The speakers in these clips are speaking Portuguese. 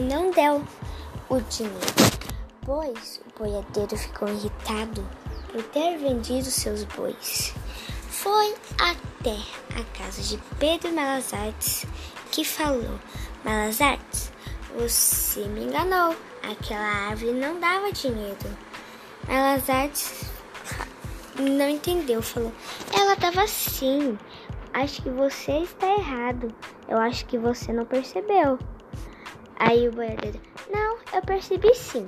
não deu o dinheiro, pois o boiadeiro ficou irritado por ter vendido seus bois. Foi até a casa de Pedro Malazartes que falou: Malazartes, você me enganou. Aquela árvore não dava dinheiro. Malazartes não entendeu, falou: Ela dava sim. Acho que você está errado. Eu acho que você não percebeu. Aí o boiadeiro: Não, eu percebi sim,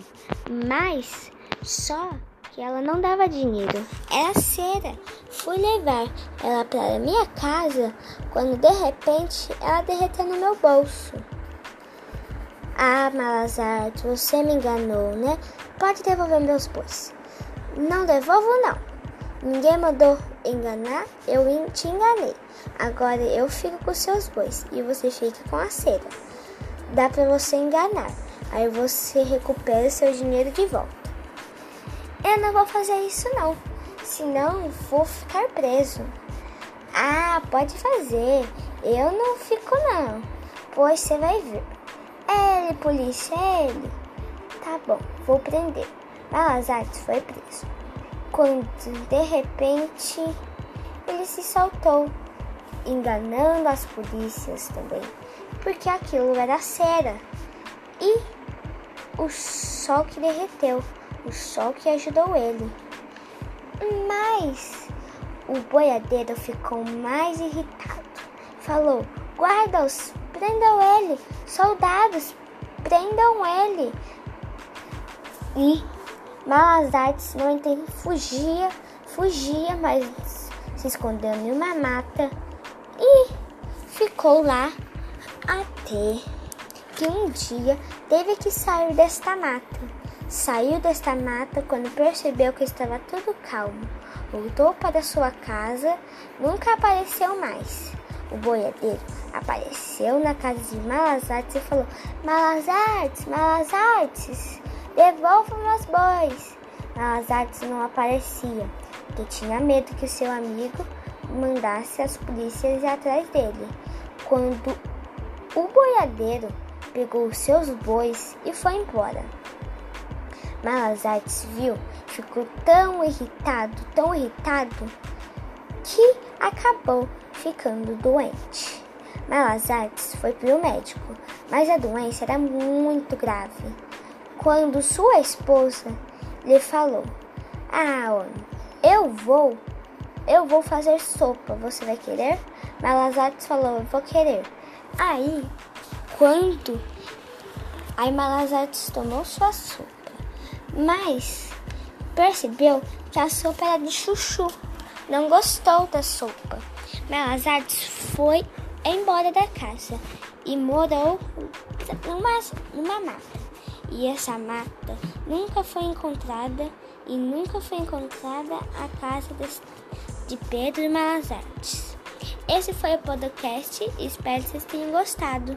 mas só que ela não dava dinheiro. Era cera. Fui levar ela para minha casa quando de repente ela derreteu no meu bolso. Ah, Malazarte, você me enganou, né? Pode devolver meus bois. Não devolvo, não. Ninguém mandou enganar, eu te enganei. Agora eu fico com seus bois e você fica com a cera. Dá para você enganar. Aí você recupera seu dinheiro de volta. Eu não vou fazer isso não, senão vou ficar preso. Ah, pode fazer. Eu não fico não, pois você vai ver. Ele, polícia, ele. Tá bom, vou prender. Malazartes foi preso. Quando de repente ele se soltou, enganando as polícias também, porque aquilo era cera. E o sol que derreteu o sol que ajudou ele. Mas o boiadeiro ficou mais irritado. Falou: Guardas, prendam ele! Soldados, prendam ele! E Malazartes não entende, fugia, fugia, mas se escondeu em uma mata e ficou lá até que um dia teve que sair desta mata. Saiu desta mata quando percebeu que estava tudo calmo. Voltou para sua casa, nunca apareceu mais. O boiadeiro apareceu na casa de Malazartes e falou: Malazartes, Malazartes, devolva meus bois. Malazartes não aparecia, porque tinha medo que seu amigo mandasse as polícias atrás dele. Quando o boiadeiro pegou seus bois e foi embora. Malazartes viu, ficou tão irritado, tão irritado, que acabou ficando doente. Malazartes foi para o médico, mas a doença era muito grave. Quando sua esposa lhe falou: Ah, eu vou, eu vou fazer sopa, você vai querer? Malazartes falou: Eu vou querer. Aí, quando aí Malazartes tomou sua sopa mas percebeu que a sopa era de chuchu. Não gostou da sopa. Melazartes foi embora da casa e morou numa, numa mata. E essa mata nunca foi encontrada e nunca foi encontrada a casa de, de Pedro Malazartes. Esse foi o podcast, espero que vocês tenham gostado.